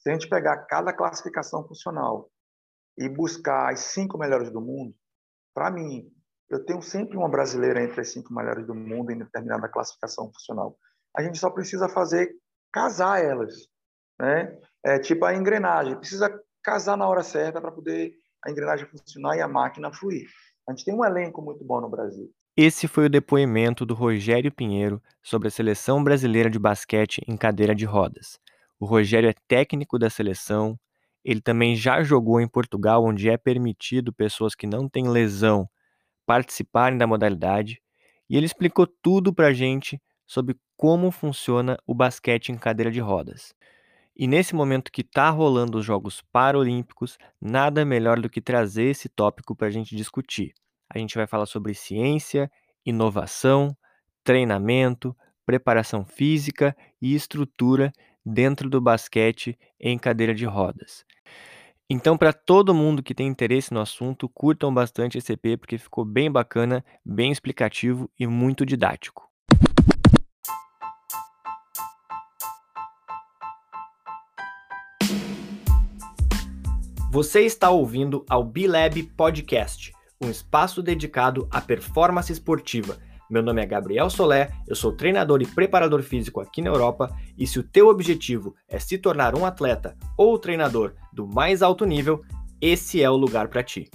Se a gente pegar cada classificação funcional e buscar as cinco melhores do mundo, para mim, eu tenho sempre uma brasileira entre as cinco melhores do mundo em determinada classificação funcional. A gente só precisa fazer casar elas, né? É tipo a engrenagem, precisa casar na hora certa para poder a engrenagem funcionar e a máquina fluir. A gente tem um elenco muito bom no Brasil. Esse foi o depoimento do Rogério Pinheiro sobre a seleção brasileira de basquete em cadeira de rodas. O Rogério é técnico da seleção, ele também já jogou em Portugal, onde é permitido pessoas que não têm lesão participarem da modalidade, e ele explicou tudo para a gente sobre como funciona o basquete em cadeira de rodas. E nesse momento que está rolando os Jogos Paralímpicos, nada melhor do que trazer esse tópico para a gente discutir. A gente vai falar sobre ciência, inovação, treinamento, preparação física e estrutura dentro do basquete em cadeira de rodas. Então, para todo mundo que tem interesse no assunto, curtam bastante esse EP porque ficou bem bacana, bem explicativo e muito didático. Você está ouvindo ao B-Lab Podcast, um espaço dedicado à performance esportiva. Meu nome é Gabriel Solé, eu sou treinador e preparador físico aqui na Europa, e se o teu objetivo é se tornar um atleta ou treinador do mais alto nível, esse é o lugar para ti.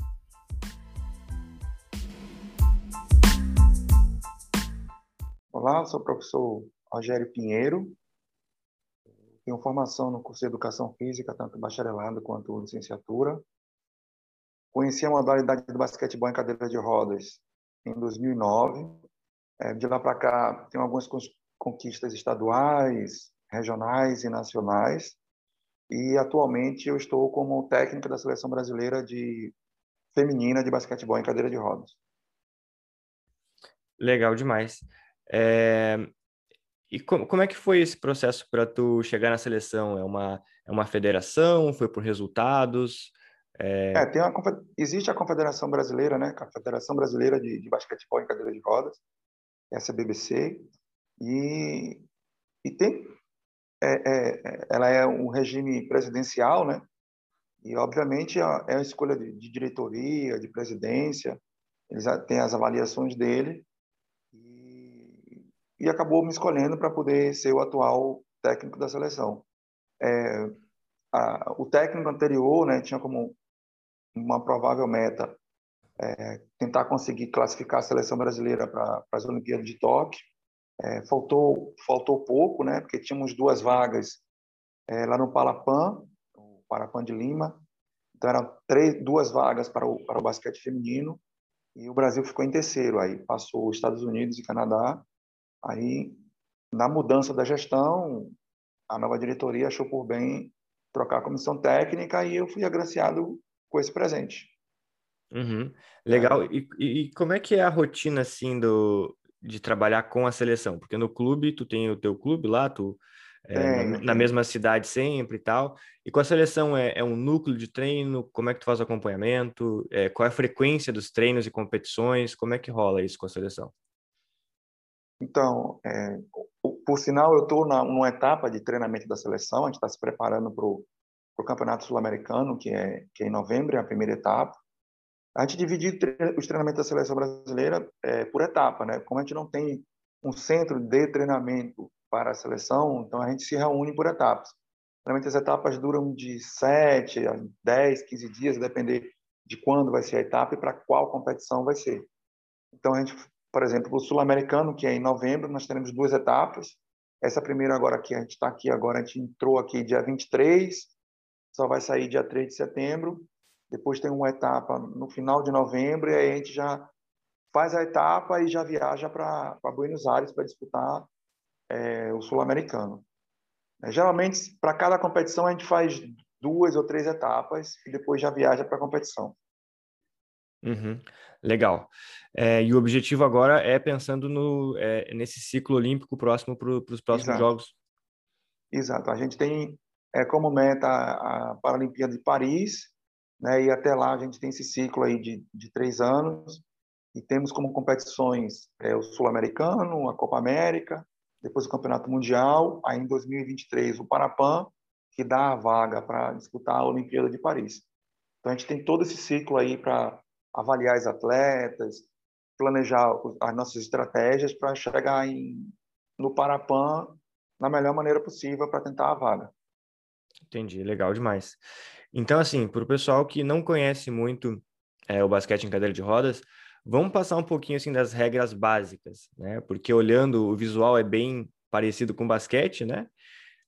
Olá, sou o professor Rogério Pinheiro, tenho formação no curso de Educação Física, tanto bacharelado quanto licenciatura. Conheci a modalidade de basquetebol em cadeira de rodas em 2009. É, de lá para cá, tenho algumas conquistas estaduais, regionais e nacionais. E atualmente eu estou como técnico da seleção brasileira de feminina de basquetebol em cadeira de rodas. Legal demais. É, e como, como é que foi esse processo para tu chegar na seleção? É uma, é uma federação? Foi por resultados? É... é tem uma, existe a Confederação Brasileira, né? A Federação Brasileira de, de Basquetebol em Cadeira de Rodas, essa BBC, e, e tem, é, é, ela é um regime presidencial, né? E, obviamente, é, é a escolha de, de diretoria, de presidência, eles têm as avaliações dele, e acabou me escolhendo para poder ser o atual técnico da seleção. É, a, o técnico anterior né, tinha como uma provável meta é, tentar conseguir classificar a seleção brasileira para as Olimpíadas de Tóquio. É, faltou, faltou pouco, né, porque tínhamos duas vagas é, lá no Palapan, o Parapan de Lima. Então, eram três, duas vagas para o, para o basquete feminino e o Brasil ficou em terceiro. Aí passou os Estados Unidos e Canadá Aí, na mudança da gestão, a nova diretoria achou por bem trocar a comissão técnica e eu fui agraciado com esse presente. Uhum. Legal. É. E, e, como é que é a rotina assim do de trabalhar com a seleção? Porque no clube tu tem o teu clube lá, tu é, na, na, mesma cidade sempre e tal. E com a seleção é, é, um núcleo de treino? Como é que tu faz o acompanhamento? É, qual é a frequência dos treinos e competições? Como é que rola isso com a seleção? Então, é, por sinal, eu estou numa etapa de treinamento da seleção, a gente está se preparando para o Campeonato Sul-Americano, que é, que é em novembro, é a primeira etapa. A gente divide os treinamentos da seleção brasileira é, por etapa, né? Como a gente não tem um centro de treinamento para a seleção, então a gente se reúne por etapas. Geralmente as etapas duram de 7 a 10, 15 dias, depender de quando vai ser a etapa e para qual competição vai ser. Então a gente por exemplo, o Sul-Americano, que é em novembro, nós teremos duas etapas. Essa primeira agora que a gente está aqui agora, a gente entrou aqui dia 23, só vai sair dia 3 de setembro. Depois tem uma etapa no final de novembro e aí a gente já faz a etapa e já viaja para Buenos Aires para disputar é, o Sul-Americano. É, geralmente, para cada competição, a gente faz duas ou três etapas e depois já viaja para a competição. Uhum. Legal. É, e o objetivo agora é pensando no, é, nesse ciclo olímpico próximo para os próximos Exato. Jogos. Exato. A gente tem é, como meta a Paralimpíada de Paris, né, e até lá a gente tem esse ciclo aí de, de três anos, e temos como competições é, o Sul-Americano, a Copa América, depois o Campeonato Mundial, aí em 2023 o Parapan, que dá a vaga para disputar a Olimpíada de Paris. Então a gente tem todo esse ciclo aí para avaliar os atletas, planejar as nossas estratégias para chegar em, no Parapan na melhor maneira possível para tentar a vaga. Entendi, legal demais. Então, assim, para o pessoal que não conhece muito é, o basquete em cadeira de rodas, vamos passar um pouquinho assim das regras básicas, né? Porque olhando o visual é bem parecido com basquete, né?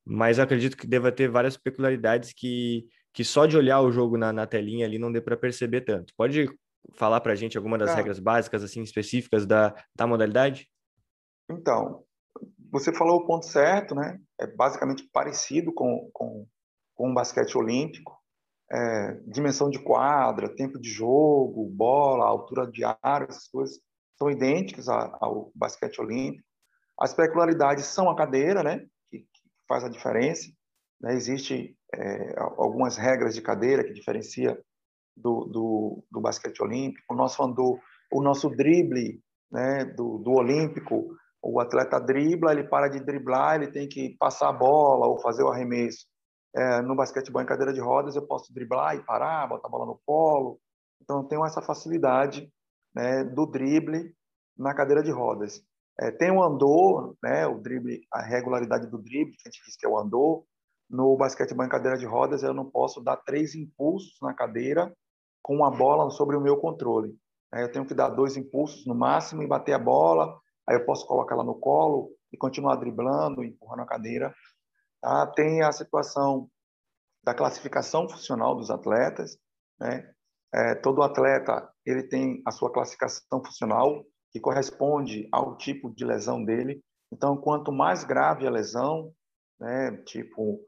Mas acredito que deva ter várias peculiaridades que, que só de olhar o jogo na, na telinha ali não dê para perceber tanto. Pode falar para a gente alguma das regras básicas assim específicas da, da modalidade? Então, você falou o ponto certo, né? É basicamente parecido com, com, com o basquete olímpico é, dimensão de quadra, tempo de jogo, bola, altura de aro, essas coisas são idênticas ao basquete olímpico. As peculiaridades são a cadeira, né, que, que faz a diferença. Né? Existe é, algumas regras de cadeira que diferencia do, do, do, basquete olímpico. O nosso andor, o nosso drible né, do, do olímpico, o atleta dribla, ele para de driblar, ele tem que passar a bola ou fazer o arremesso é, no basquetebol em cadeira de rodas, eu posso driblar e parar, botar a bola no colo. Então, eu tenho essa facilidade né, do drible na cadeira de rodas. É, tem o andor, né, o drible, a regularidade do drible, que a gente diz que é o andor. No basquetebol em cadeira de rodas, eu não posso dar três impulsos na cadeira com a bola sobre o meu controle. É, eu tenho que dar dois impulsos no máximo e bater a bola. Aí eu posso colocar ela no colo e continuar driblando, empurrando a cadeira Tá? Tem a situação da classificação funcional dos atletas. Né? É, todo atleta ele tem a sua classificação funcional que corresponde ao tipo de lesão dele. Então, quanto mais grave a lesão, né, tipo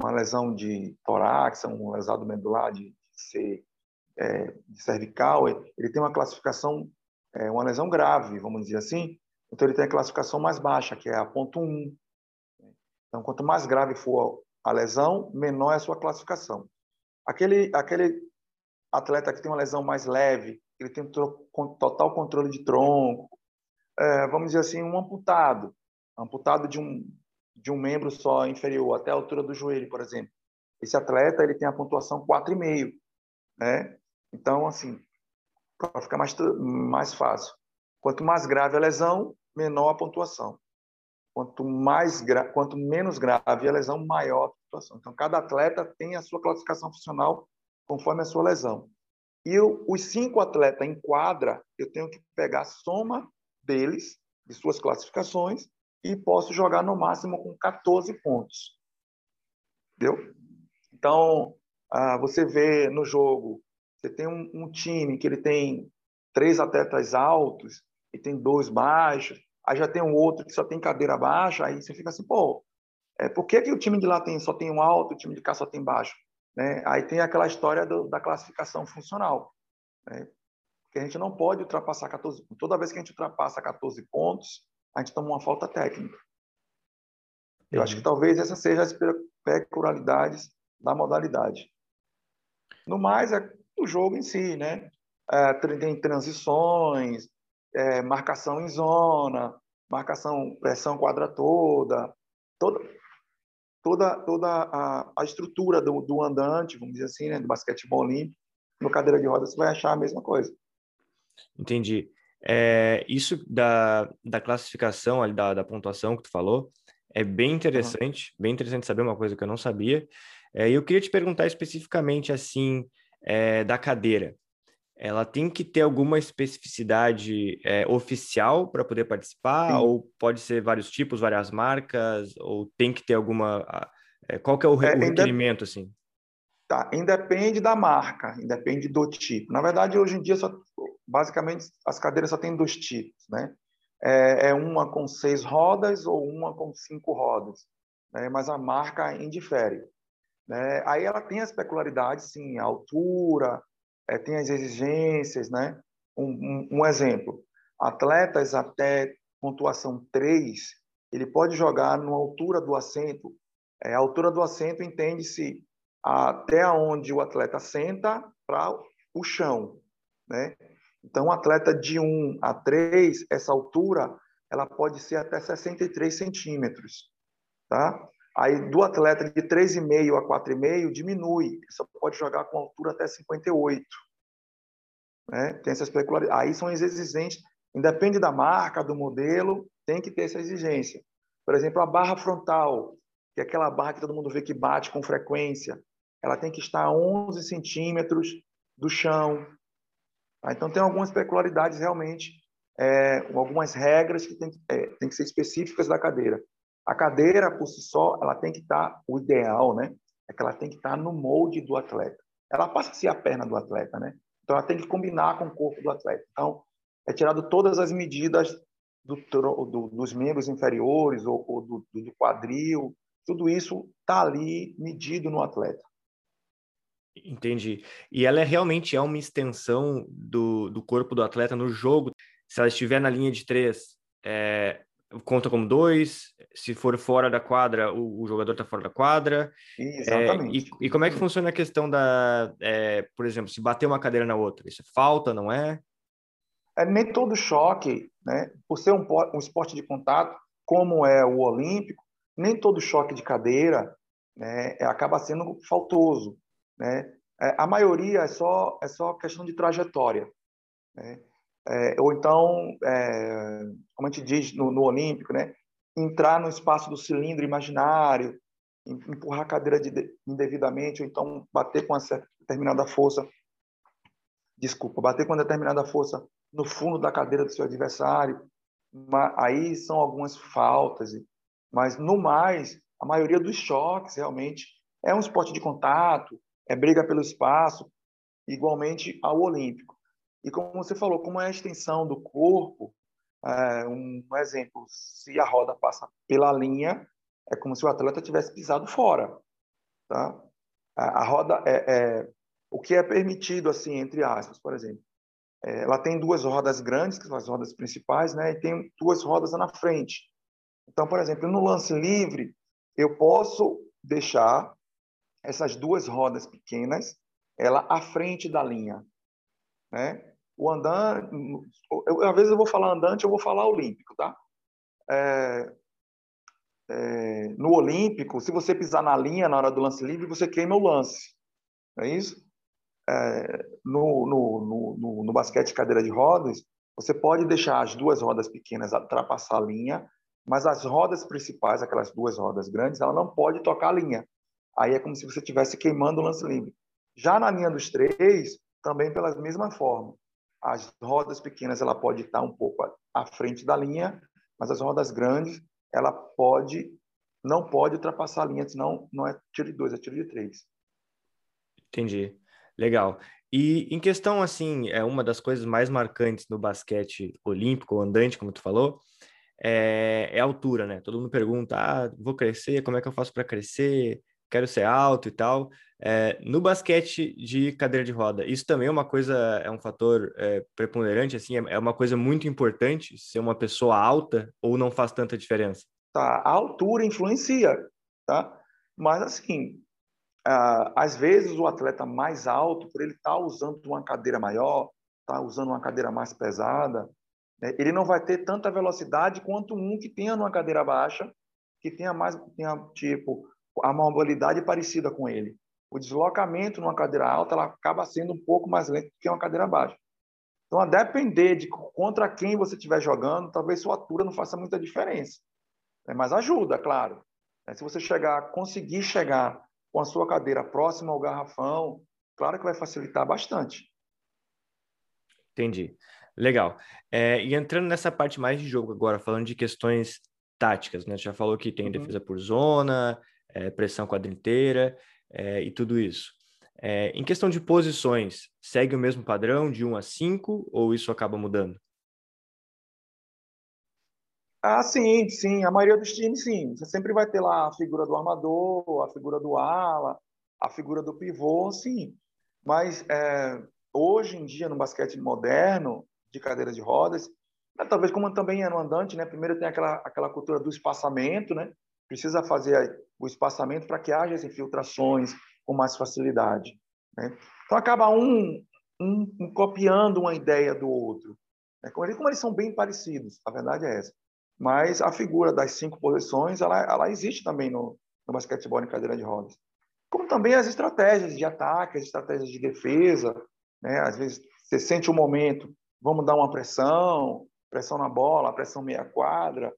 uma lesão de torácica, um lesado medular de, ser é, de cervical, ele tem uma classificação, é, uma lesão grave, vamos dizer assim. Então, ele tem a classificação mais baixa, que é a ponto 1. Então, quanto mais grave for a lesão, menor é a sua classificação. Aquele, aquele atleta que tem uma lesão mais leve, ele tem total controle de tronco, é, vamos dizer assim, um amputado, amputado de um, de um membro só inferior, até a altura do joelho, por exemplo. Esse atleta ele tem a pontuação 4,5, né? Então, assim, para ficar mais, mais fácil. Quanto mais grave a lesão, menor a pontuação. Quanto mais quanto menos grave a lesão, maior a situação. Então, cada atleta tem a sua classificação funcional conforme a sua lesão. E eu, os cinco atletas em quadra, eu tenho que pegar a soma deles, de suas classificações, e posso jogar no máximo com 14 pontos. Entendeu? Então, ah, você vê no jogo, você tem um, um time que ele tem três atletas altos e tem dois baixos, aí já tem um outro que só tem cadeira baixa, aí você fica assim, pô, é, por que, que o time de lá tem, só tem um alto, o time de cá só tem baixo? Né? Aí tem aquela história do, da classificação funcional. Né? Que a gente não pode ultrapassar 14 pontos. Toda vez que a gente ultrapassa 14 pontos, a gente toma uma falta técnica. Eu uhum. acho que uhum. talvez essa seja as peculiaridades da modalidade. No mais, é o jogo em si, né? É, tem transições, é, marcação em zona, marcação, pressão quadra toda, toda, toda, toda a, a estrutura do, do, andante, vamos dizer assim, né, do basquetebol olímpico, no cadeira de rodas você vai achar a mesma coisa. Entendi. É, isso da, da classificação, ali, da, da pontuação que tu falou, é bem interessante, uhum. bem interessante saber uma coisa que eu não sabia. É, eu queria te perguntar especificamente, assim, é, da cadeira ela tem que ter alguma especificidade é, oficial para poder participar, Sim. ou pode ser vários tipos, várias marcas, ou tem que ter alguma. É, qual que é o, é, o requerimento, assim? Tá, independe da marca, independe do tipo. Na verdade, hoje em dia, só, basicamente, as cadeiras só tem dois tipos, né? É, é uma com seis rodas ou uma com cinco rodas, né? mas a marca indifere. Né? Aí ela tem as peculiaridades, sim, a altura, é, tem as exigências, né? Um, um, um, exemplo, atletas até pontuação 3, ele pode jogar na altura do assento. É, a altura do assento entende-se até onde o atleta senta para o chão, né? Então, atleta de 1 a 3, essa altura, ela pode ser até 63 centímetros, tá? Aí, do atleta de 3,5 a 4,5, diminui. Só pode jogar com altura até 58. Né? Tem essas peculiaridades. Aí são as exigências. Independe da marca, do modelo, tem que ter essa exigência. Por exemplo, a barra frontal, que é aquela barra que todo mundo vê que bate com frequência, ela tem que estar a 11 centímetros do chão. Tá? Então, tem algumas peculiaridades realmente, é, algumas regras que tem é, tem que ser específicas da cadeira. A cadeira, por si só, ela tem que estar, o ideal, né? É que ela tem que estar no molde do atleta. Ela passa a ser a perna do atleta, né? Então, ela tem que combinar com o corpo do atleta. Então, é tirado todas as medidas do, do, dos membros inferiores ou, ou do, do, quadril, tudo isso está ali medido no atleta. Entendi. E ela é, realmente é uma extensão do, corpo do atleta no jogo. Se ela estiver na linha de três, é, conta como dois. Se for fora da quadra, o, o jogador está fora da quadra. Exatamente. É, e, e, como é que funciona a questão da, é, por exemplo, se bater uma cadeira na outra? Isso é falta, não é? É nem todo choque, né? Por ser um, um esporte de contato, como é o olímpico, nem todo choque de cadeira, né, acaba sendo faltoso, né? É, a maioria é só é só questão de trajetória, né? É, ou então, é, como a gente diz no, no, Olímpico, né? entrar no espaço do cilindro imaginário, empurrar a cadeira de, indevidamente, ou então bater com uma determinada força, desculpa, bater com uma determinada força no fundo da cadeira do seu adversário. Aí são algumas faltas, mas no mais, a maioria dos choques realmente é um esporte de contato, é briga pelo espaço, igualmente ao olímpico. E como você falou, como é a extensão do corpo, é, um exemplo, se a roda passa pela linha, é como se o atleta tivesse pisado fora. Tá? A, roda é, é, o que é permitido, assim, entre aspas, por exemplo. É, ela tem duas rodas grandes, que são as rodas principais, né? e tem duas rodas na frente. Então, por exemplo, no lance livre, eu posso deixar essas duas rodas pequenas ela à frente da linha, né? O andante, eu, às vezes eu vou falar andante, eu vou falar olímpico, tá? É, é, no olímpico, se você pisar na linha na hora do lance livre, você queima o lance, não é isso? É, no, no, no, no, basquete cadeira de rodas, você pode deixar as duas rodas pequenas ultrapassar a linha, mas as rodas principais, aquelas duas rodas grandes, ela não pode tocar a linha. Aí é como se você estivesse queimando o lance livre. Já na linha dos três, também pela mesma forma as rodas pequenas ela pode estar um pouco à frente da linha, mas as rodas grandes ela pode não pode ultrapassar a linha, senão não é tiro de dois, é tiro de três. Entendi. Legal. E em questão, assim, é uma das coisas mais marcantes no basquete olímpico, andante, como tu falou, é, é a altura, né? Todo mundo pergunta, ah, vou crescer, como é que eu faço para crescer? Quero ser alto e tal. É, no basquete de cadeira de roda, isso também é uma coisa, é um fator é, preponderante, assim, é, é uma coisa muito importante ser uma pessoa alta ou não faz tanta diferença? Tá, a altura influencia, tá? Mas assim, às vezes o atleta mais alto, por ele estar tá usando uma cadeira maior, tá usando uma cadeira mais pesada, né, ele não vai ter tanta velocidade quanto um que tenha uma cadeira baixa, que tenha mais, tenha tipo a mobilidade parecida com ele o deslocamento numa cadeira alta ela acaba sendo um pouco mais lento que uma cadeira baixa. Então, a depender de contra quem você estiver jogando, talvez sua altura não faça muita diferença. Né? Mas ajuda, claro. Né? Se você chegar, conseguir chegar com a sua cadeira próxima ao garrafão, claro que vai facilitar bastante. Entendi. Legal. É, e entrando nessa parte mais de jogo agora, falando de questões táticas, né? Você já falou que tem uhum. defesa por zona, é, pressão quadra inteira é, e tudo isso. É, em questão de posições, segue o mesmo padrão de 1 a 5 ou isso acaba mudando? Ah, sim, sim. A maioria dos times, sim. Você sempre vai ter lá a figura do armador, a figura do ala, a figura do pivô, sim. Mas é, hoje em dia, no basquete moderno, de cadeira de rodas, né, talvez como também é no andante, né? Primeiro tem aquela, aquela cultura do espaçamento, né? Precisa fazer o espaçamento para que haja as infiltrações com mais facilidade. Né? Então, acaba um, um, um, copiando uma ideia do outro. Né? Como, eles, como eles são bem parecidos, a verdade é essa. Mas a figura das cinco posições, ela, ela existe também no, no basquetebol em cadeira de rodas. Como também as estratégias de ataque, as estratégias de defesa. Né? Às vezes você sente um momento, vamos dar uma pressão, pressão na bola, pressão meia quadra,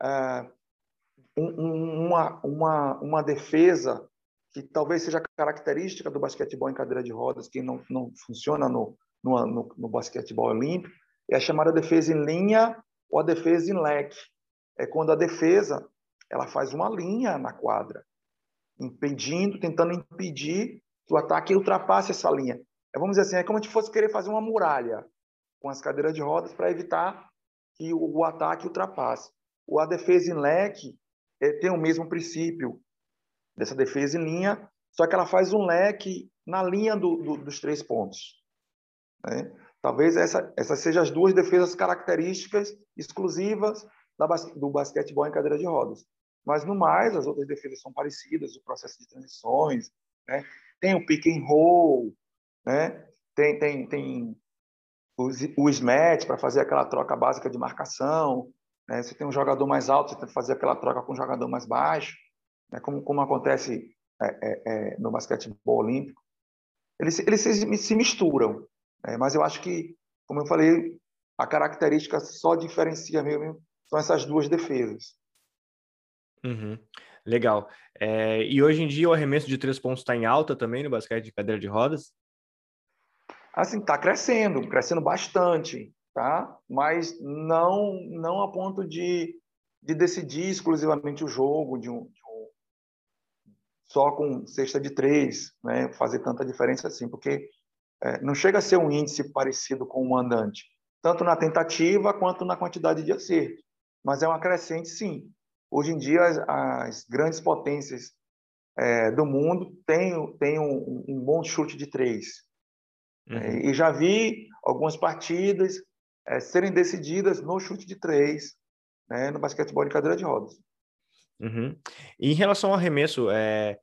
é, um, uma, uma, uma defesa que talvez seja característica do basquetebol em cadeira de rodas, que não, não funciona no, no, no, no basquetebol olímpico, é a chamada defesa em linha ou a defesa em leque. É quando a defesa ela faz uma linha na quadra, impedindo, tentando impedir que o ataque ultrapasse essa linha. É, vamos dizer assim, é como se fosse querer fazer uma muralha com as cadeiras de rodas para evitar que o, o, ataque ultrapasse. O, a defesa em leque tem o mesmo princípio dessa defesa em linha, só que ela faz um leque na linha do, do, dos três pontos. Né? Talvez essa, essas sejam as duas defesas características exclusivas da, do basquetebol em cadeira de rodas. Mas, no mais, as outras defesas são parecidas, o processo de transições, né? tem o pick and roll, né? tem, tem, tem o, o para fazer aquela troca básica de marcação, né? você tem um jogador mais alto, você tem que fazer aquela troca com um jogador mais baixo, né? como, como acontece é, é, é, no basquetebol olímpico. Eles, eles se, se misturam, né? mas eu acho que, como eu falei, a característica só diferencia mesmo são essas duas defesas. Uhum. Legal. É, e hoje em dia o arremesso de três pontos está em alta também no basquete de cadeira de rodas? Assim, está crescendo, crescendo bastante, tá? Mas não, não a ponto de, de decidir exclusivamente o jogo, de um, de um só com cesta de três, né? Fazer tanta diferença assim, porque é, não chega a ser um índice parecido com o andante, tanto na tentativa quanto na quantidade de acerto. Mas é uma crescente, sim. Hoje em dia, as, as grandes potências é, do mundo têm, têm um, um, bom chute de três. Uhum. É, e já vi algumas partidas é, serem decididas no chute de três, né, no basquetebol de cadeira de rodas. Uhum. E em relação ao arremesso, é,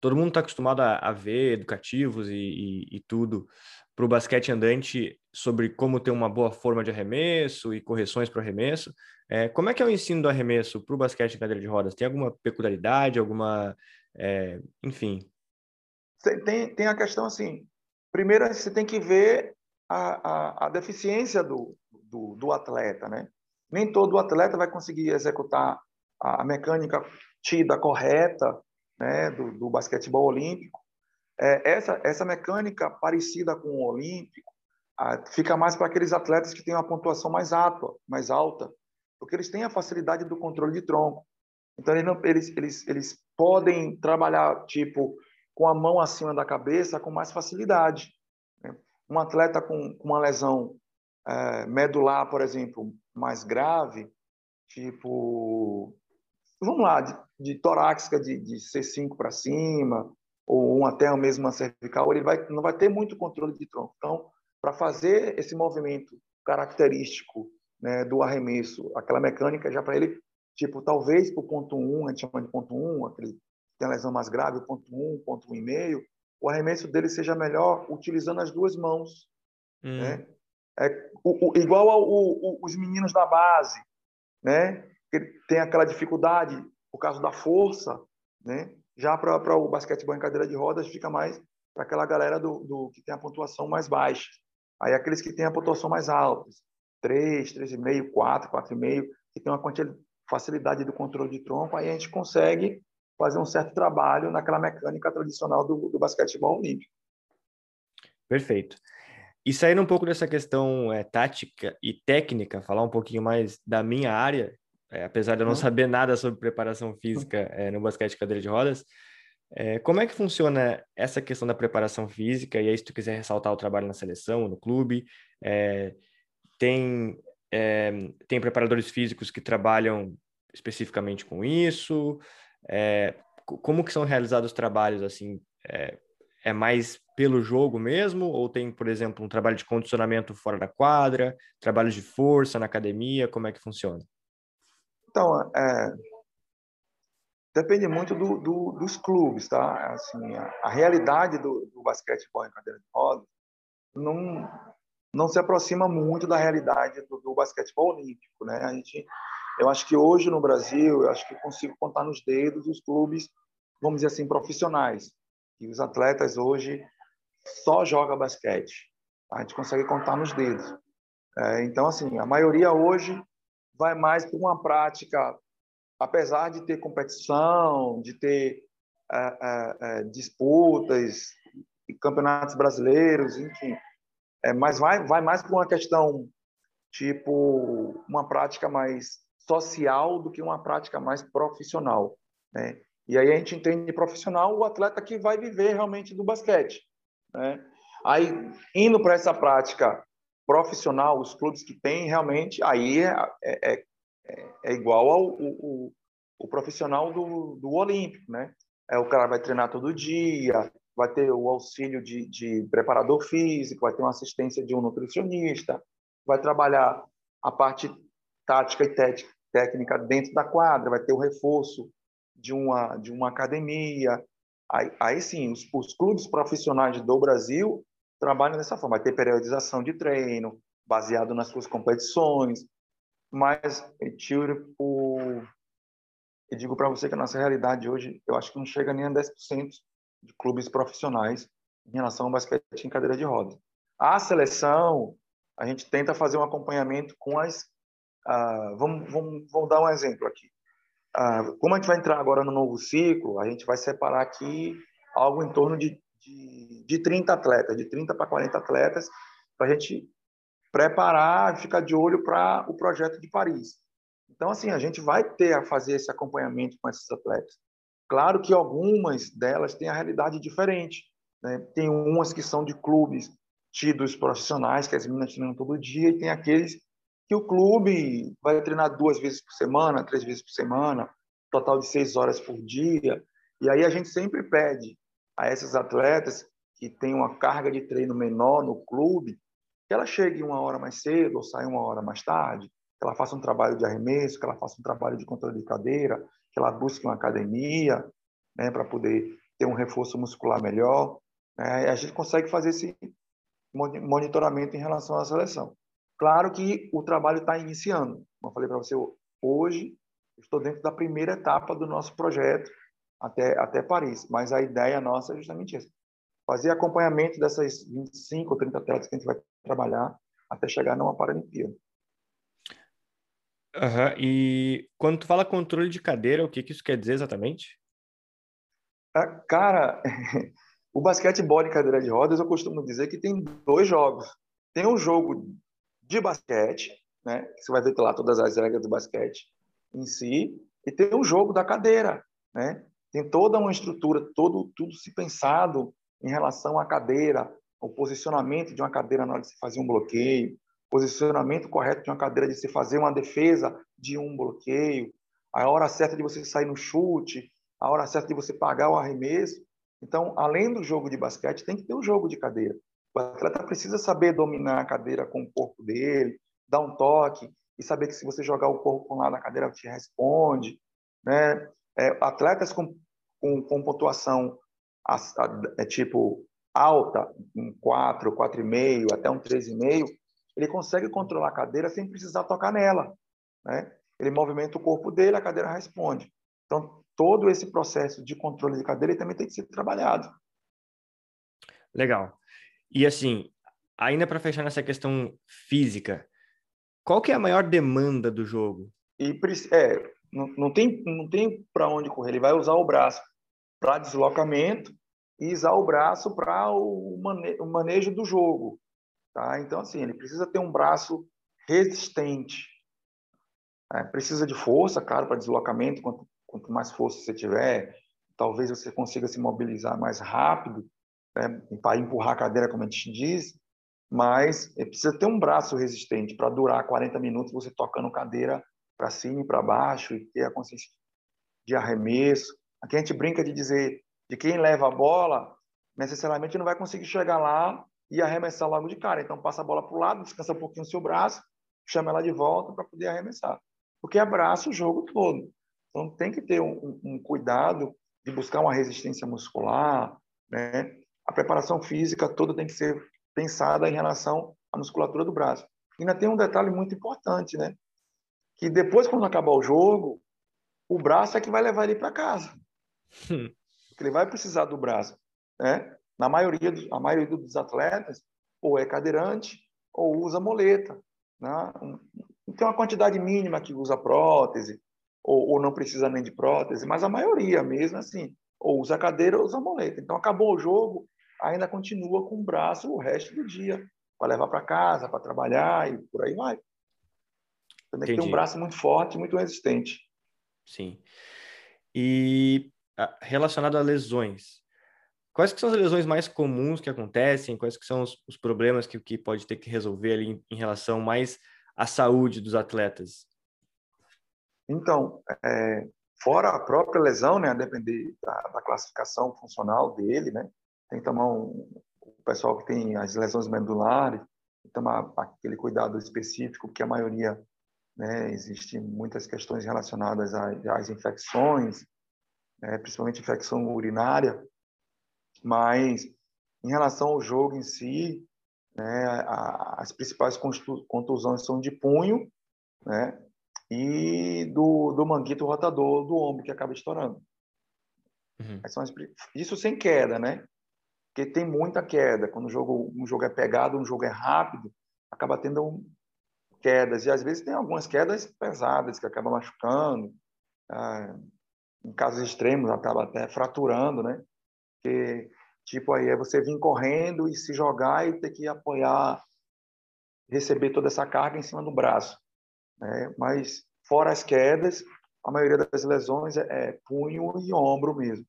todo mundo está acostumado a, a, ver educativos e, e, e tudo para o basquete andante sobre como ter uma boa forma de arremesso e correções para o arremesso. É, como é que é o ensino do arremesso para o basquete em cadeira de rodas? Tem alguma peculiaridade, alguma, é, enfim? Tem, tem a questão assim. Primeiro, você tem que ver a, a, a deficiência do, do, do, atleta, né? Nem todo atleta vai conseguir executar a mecânica tida correta, né, do, do basquetebol olímpico. É, essa essa mecânica parecida com o olímpico a, fica mais para aqueles atletas que têm uma pontuação mais alta, mais alta, porque eles têm a facilidade do controle de tronco. Então, eles, não, eles, eles, eles podem trabalhar, tipo, com a mão acima da cabeça com mais facilidade. Um atleta com, com uma lesão é, medular, por exemplo, mais grave, tipo, vamos lá, de, de torácica de, de C5 para cima, ou um até mesmo uma cervical, ele vai, não vai ter muito controle de tronco. Então, para fazer esse movimento característico né, do arremesso, aquela mecânica já para ele, tipo, talvez o ponto 1, a gente chama de ponto 1, aquele tem a lesão mais grave, o ponto 1, ponto 1,5, o arremesso dele seja melhor utilizando as duas mãos. Hum. Né? É, o, o, igual ao, o, os meninos da base, né? que tem aquela dificuldade por causa da força, né? já para o basquetebol em cadeira de rodas fica mais para aquela galera do, do, que tem a pontuação mais baixa. Aí aqueles que têm a pontuação mais alta, 3, 3,5, 4, 4,5, que tem uma facilidade do controle de tronco, aí a gente consegue fazer um certo trabalho naquela mecânica tradicional do, do basquetebol olímpico. Perfeito. E saindo um pouco dessa questão é, tática e técnica, falar um pouquinho mais da minha área, é, apesar de eu não uhum. saber nada sobre preparação física é, no basquete cadeira de rodas, é, como é que funciona essa questão da preparação física? E aí, se tu quiser ressaltar o trabalho na seleção, no clube, é, tem, é, tem preparadores físicos que trabalham especificamente com isso? É, como que são realizados os trabalhos, assim, é, é, mais pelo jogo mesmo? Ou tem, por exemplo, um trabalho de condicionamento fora da quadra, trabalho de força na academia? Como é que funciona? Então, é, depende muito do, do, dos clubes, tá? Assim, a, a realidade do, do basquetebol em cadeira de rodas não, não se aproxima muito da realidade do, do, basquetebol olímpico, né? A gente, eu acho que hoje no Brasil, eu acho que consigo contar nos dedos os clubes vamos dizer assim, profissionais. E os atletas hoje só jogam basquete. A gente consegue contar nos dedos. É, então, assim, a maioria hoje vai mais para uma prática, apesar de ter competição, de ter é, é, é disputas, campeonatos brasileiros, enfim, é, mas vai, vai mais para uma questão tipo uma prática mais social do que uma prática mais profissional, né? E aí a gente entende profissional o atleta que vai viver realmente do basquete, né? Aí indo para essa prática profissional, os clubes que têm realmente aí é, é, é, é igual ao o, o, profissional do, do olímpico, né? É o cara vai treinar todo dia, vai ter o auxílio de, de preparador físico, vai ter uma assistência de um nutricionista, vai trabalhar a parte tática e técnica dentro da quadra, vai ter o reforço de uma, de uma academia. Aí, aí sim, os, os clubes profissionais do Brasil trabalham dessa forma. Vai ter periodização de treino, baseado nas suas competições. Mas, tipo, eu digo para você que a nossa realidade hoje, eu acho que não chega nem a 10% de clubes profissionais em relação ao basquete em cadeira de rodas. A seleção, a gente tenta fazer um acompanhamento com as. Uh, vamos, vamos, vamos dar um exemplo aqui. Uh, como a gente vai entrar agora no novo ciclo, a gente vai separar aqui algo em torno de, de, de 30 atletas, de 30 para 40 atletas, para a gente preparar ficar de olho para o projeto de Paris. Então, assim, a gente vai ter a fazer esse acompanhamento com esses atletas. Claro que algumas delas têm a realidade diferente. Né? Tem umas que são de clubes tidos profissionais, que as meninas treinam todo dia, e tem aqueles que o clube vai treinar duas vezes por semana, três vezes por semana, total de seis horas por dia. E aí a gente sempre pede a essas atletas que têm uma carga de treino menor no clube, que ela chegue uma hora mais cedo ou saia uma hora mais tarde, que ela faça um trabalho de arremesso, que ela faça um trabalho de controle de cadeira, que ela busque uma academia, né, para poder ter um reforço muscular melhor. Né? a gente consegue fazer esse monitoramento em relação à seleção. Claro que o trabalho está iniciando. Como eu falei para você, hoje estou dentro da primeira etapa do nosso projeto até, até Paris, mas a ideia nossa é justamente essa. Fazer acompanhamento dessas 25 ou 30 atletas que a gente vai trabalhar até chegar numa Paralimpíada. Uhum. E quando tu fala controle de cadeira, o que, que isso quer dizer exatamente? Ah, cara, O basquetebol em cadeira de rodas, eu costumo dizer que tem dois jogos. Tem um jogo de basquete, né, você vai ver lá todas as regras do basquete em si, e tem um jogo da cadeira, né? Tem toda uma estrutura, todo tudo se pensado em relação à cadeira, o posicionamento de uma cadeira na hora de se fazer um bloqueio, posicionamento correto de uma cadeira de se fazer uma defesa de um bloqueio, a hora certa de você sair no chute, a hora certa de você pagar o arremesso. Então, além do jogo de basquete, tem que ter o um jogo de cadeira. O atleta precisa saber dominar a cadeira com o corpo dele, dar um toque e saber que se você jogar o corpo lá na cadeira, te responde. Né? É, atletas com, com, com pontuação a, a, é, tipo alta, um 4, 4,5, até um 3,5, ele consegue controlar a cadeira sem precisar tocar nela. Né? Ele movimenta o corpo dele, a cadeira responde. Então, todo esse processo de controle de cadeira também tem que ser trabalhado. Legal. E assim, ainda para fechar nessa questão física, qual que é a maior demanda do jogo? E é, não, não tem não tem para onde correr. Ele vai usar o braço para deslocamento e usar o braço para o, mane o manejo do jogo, tá? Então assim, ele precisa ter um braço resistente. É, precisa de força, claro, para deslocamento, quanto quanto mais força você tiver, talvez você consiga se mobilizar mais rápido, né, para empurrar a cadeira, como a gente diz, mas precisa ter um braço resistente para durar 40 minutos você tocando cadeira para cima e para baixo e ter a consciência de arremesso. Aqui a gente brinca de dizer de quem leva a bola, necessariamente não vai conseguir chegar lá e arremessar logo de cara. Então passa a bola para o lado, descansa um pouquinho o seu braço, chama ela de volta para poder arremessar. Porque abraça o jogo todo. Então, tem que ter um, um cuidado de buscar uma resistência muscular, né? A preparação física toda tem que ser pensada em relação à musculatura do braço. E ainda tem um detalhe muito importante, né? Que depois, quando acabar o jogo, o braço é que vai levar ele para casa. Hum. ele vai precisar do braço. Né? Na maioria, a maioria dos atletas, ou é cadeirante ou usa muleta. Né? Tem uma quantidade mínima que usa prótese, ou, ou não precisa nem de prótese, mas a maioria mesmo, assim, ou usa cadeira ou usa muleta. Então, acabou o jogo, ainda continua com o braço o resto do dia, para levar para casa, para trabalhar e por aí vai. Também tem um braço muito forte, muito resistente. Sim. E relacionado a lesões, quais que são as lesões mais comuns que acontecem? Quais que são os, os problemas que o que pode ter que resolver ali em, em, relação mais à saúde dos atletas? Então, é, fora a própria lesão, né, a depender da, da classificação funcional dele, né, tem que tomar um, o pessoal que tem as lesões medulares, tomar aquele cuidado específico, porque a maioria né? Existem muitas questões relacionadas às infecções, né? principalmente infecção urinária, mas em relação ao jogo em si, né? as principais contusões são de punho né? e do, do manguito rotador do ombro, que acaba estourando. Uhum. Isso sem queda, né? Tem muita queda. Quando o jogo, um jogo é pegado, um jogo é rápido, acaba tendo um, quedas, e às vezes tem algumas quedas pesadas que acabam machucando, ah, em casos extremos acaba até fraturando, né? Que tipo aí é você vir correndo e se jogar e ter que apoiar, receber toda essa carga em cima do braço, né? Mas fora as quedas, a maioria das lesões é, é punho e ombro mesmo.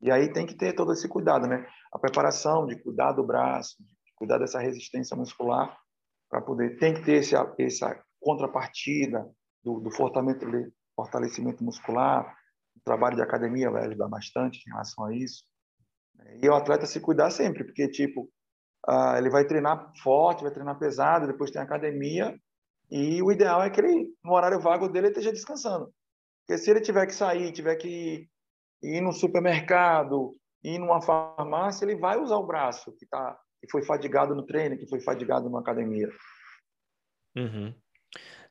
E aí tem que ter todo esse cuidado, né? A preparação de cuidar do braço, de cuidar dessa resistência muscular para poder tem que ter esse, essa contrapartida do, do fortalecimento, fortalecimento muscular. O trabalho de academia vai ajudar bastante em relação a isso. E o atleta se cuidar sempre, porque tipo uh, ele vai treinar forte, vai treinar pesado, depois tem academia e o ideal é que ele no horário vago dele esteja descansando. Porque se ele tiver que sair, tiver que ir no supermercado, ir numa farmácia, ele vai usar o braço que está que foi fadigado no treino, que foi fadigado na academia. Uhum.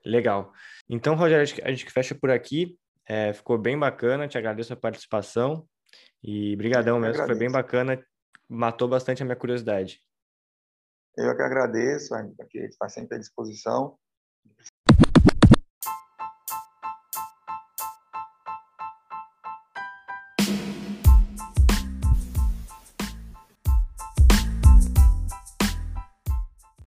Legal. Então, Rogério, a gente fecha por aqui. É, ficou bem bacana, te agradeço a participação e brigadão mesmo, foi bem bacana, matou bastante a minha curiosidade. Eu que agradeço, a gente está sempre à disposição.